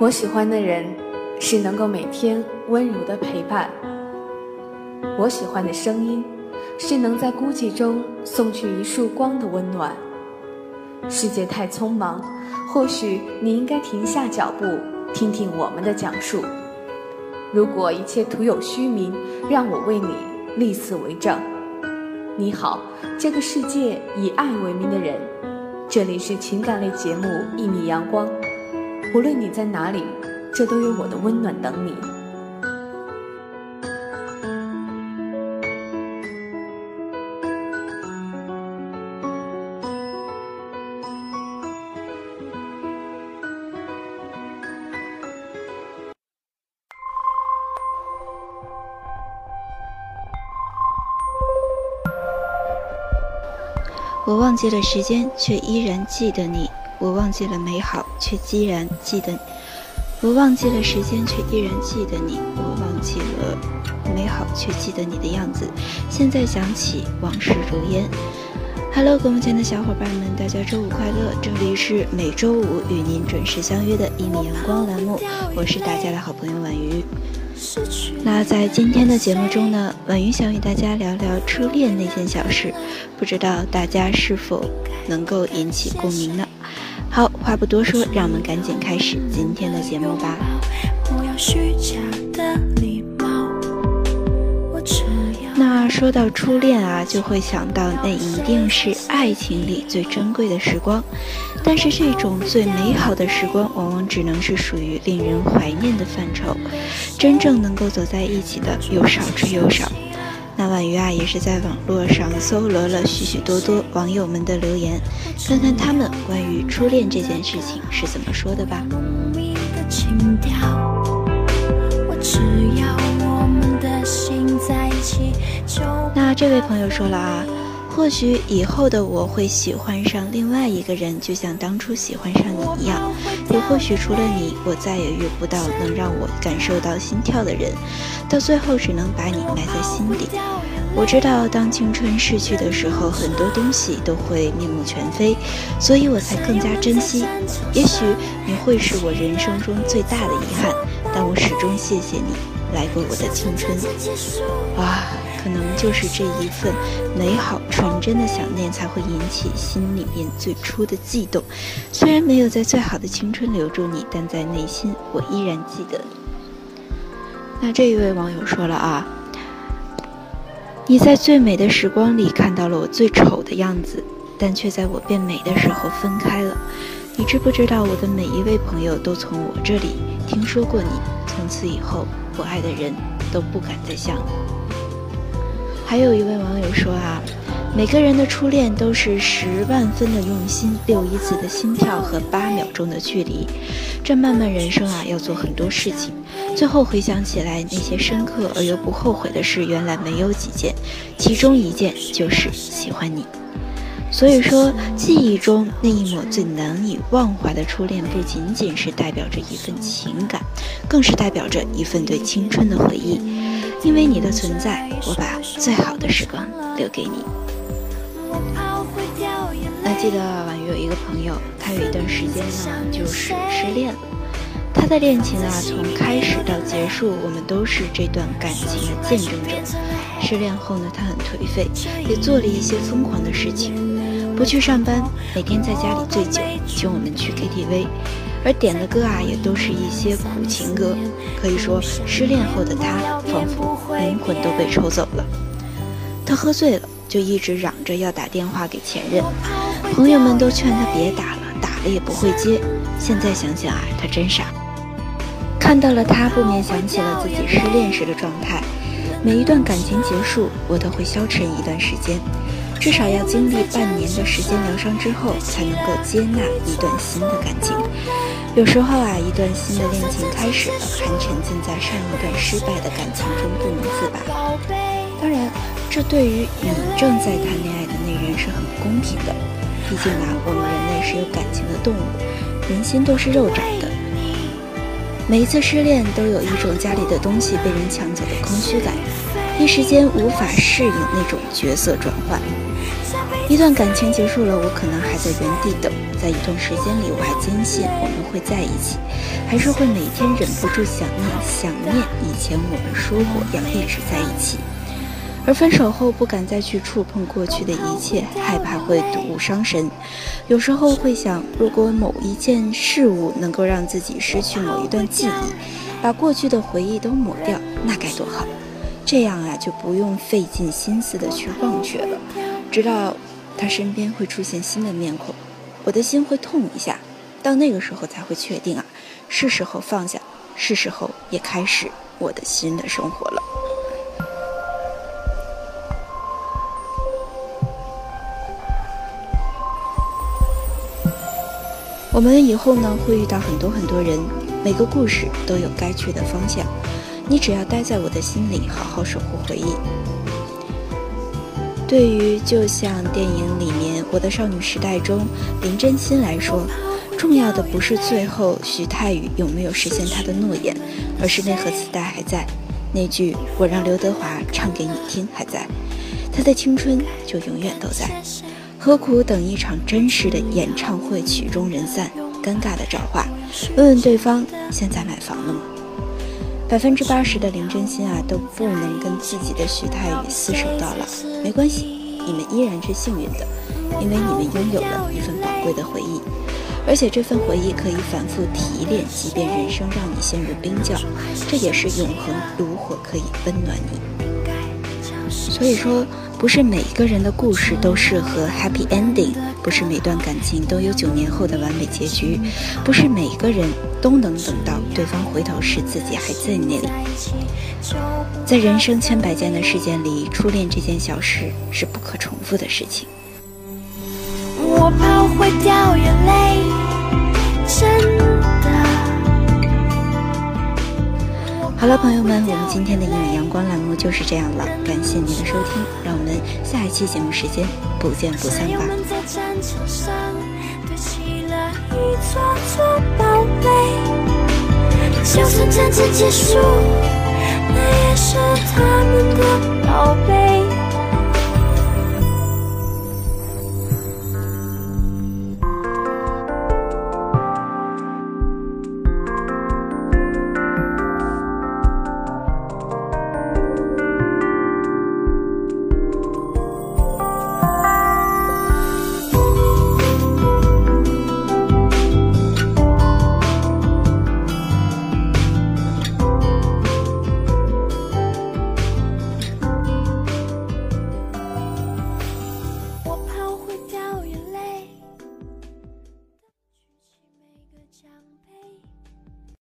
我喜欢的人是能够每天温柔的陪伴。我喜欢的声音是能在孤寂中送去一束光的温暖。世界太匆忙，或许你应该停下脚步，听听我们的讲述。如果一切徒有虚名，让我为你立此为证。你好，这个世界以爱为名的人。这里是情感类节目《一米阳光》。无论你在哪里，这都有我的温暖等你。我忘记了时间，却依然记得你。我忘记了美好，却依然记得你；我忘记了时间，却依然记得你。我忘记了美好，却记得你的样子。现在想起往事如烟。Hello，各位亲爱的小伙伴们，大家周五快乐！这里是每周五与您准时相约的一米阳光栏目，我是大家的好朋友婉瑜。那在今天的节目中呢，婉瑜想与大家聊聊初恋那件小事，不知道大家是否能够引起共鸣呢？好，话不多说，让我们赶紧开始今天的节目吧。那说到初恋啊，就会想到那一定是爱情里最珍贵的时光。但是这种最美好的时光，往往只能是属于令人怀念的范畴，真正能够走在一起的又少之又少。那婉瑜啊，也是在网络上搜罗了许许多多网友们的留言，看看他们关于初恋这件事情是怎么说的吧。那这位朋友说了啊。或许以后的我会喜欢上另外一个人，就像当初喜欢上你一样。也或许除了你，我再也遇不到能让我感受到心跳的人，到最后只能把你埋在心底。我知道，当青春逝去的时候，很多东西都会面目全非，所以我才更加珍惜。也许你会是我人生中最大的遗憾，但我始终谢谢你来过我的青春。啊。可能就是这一份美好纯真的想念，才会引起心里面最初的悸动。虽然没有在最好的青春留住你，但在内心我依然记得你。那这一位网友说了啊，你在最美的时光里看到了我最丑的样子，但却在我变美的时候分开了。你知不知道我的每一位朋友都从我这里听说过你？从此以后，我爱的人都不敢再像你。还有一位网友说啊，每个人的初恋都是十万分的用心，六一次的心跳和八秒钟的距离。这漫漫人生啊，要做很多事情，最后回想起来，那些深刻而又不后悔的事，原来没有几件，其中一件就是喜欢你。所以说，记忆中那一抹最难以忘怀的初恋，不仅仅是代表着一份情感，更是代表着一份对青春的回忆。因为你的存在，我把最好的时光留给你。那记得婉瑜有一个朋友，他有一段时间呢就是失恋了。他的恋情啊，从开始到结束，我们都是这段感情的见证者。失恋后呢，他很颓废，也做了一些疯狂的事情，不去上班，每天在家里醉酒，请我们去 KTV。而点的歌啊，也都是一些苦情歌。可以说，失恋后的他仿佛灵魂都被抽走了。他喝醉了，就一直嚷着要打电话给前任。朋友们都劝他别打了，打了也不会接。现在想想啊，他真傻。看到了他，不免想起了自己失恋时的状态。每一段感情结束，我都会消沉一段时间。至少要经历半年的时间疗伤之后，才能够接纳一段新的感情。有时候啊，一段新的恋情开始了，还沉浸在上一段失败的感情中不能自拔。当然，这对于你正在谈恋爱的那人是很不公平的。毕竟啊，我们人类是有感情的动物，人心都是肉长的。每一次失恋，都有一种家里的东西被人抢走的空虚感，一时间无法适应那种角色转换。一段感情结束了，我可能还在原地等，在一段时间里，我还坚信我们会在一起，还是会每天忍不住想念想念以前我们说过要一直在一起。而分手后不敢再去触碰过去的一切，害怕会睹物伤神。有时候会想，如果某一件事物能够让自己失去某一段记忆，把过去的回忆都抹掉，那该多好！这样啊，就不用费尽心思的去忘却了，直到他身边会出现新的面孔，我的心会痛一下。到那个时候才会确定啊，是时候放下，是时候也开始我的新的生活了。我们以后呢会遇到很多很多人，每个故事都有该去的方向。你只要待在我的心里，好好守护回忆。对于就像电影里面《我的少女时代》中林真心来说，重要的不是最后徐太宇有没有实现他的诺言，而是那盒磁带还在，那句我让刘德华唱给你听还在，他的青春就永远都在。何苦等一场真实的演唱会曲终人散？尴尬的找话，问问对方现在买房了吗？百分之八十的林真心啊都不能跟自己的徐太宇厮守到老，没关系，你们依然是幸运的，因为你们拥有了一份宝贵的回忆，而且这份回忆可以反复提炼，即便人生让你陷入冰窖，这也是永恒炉火可以温暖你。所以说。不是每一个人的故事都适合 happy ending，不是每段感情都有九年后的完美结局，不是每个人都能等到对方回头时自己还在那里。在人生千百件的事件里，初恋这件小事是不可重复的事情。我怕会掉眼泪，真的好了，朋友们，我们今天的一米阳光栏目就是这样了，感谢您的收听，让我们下一期节目时间不见不散吧。战场上堆起了一座座堡垒就算战争结束那也是他们的宝贝。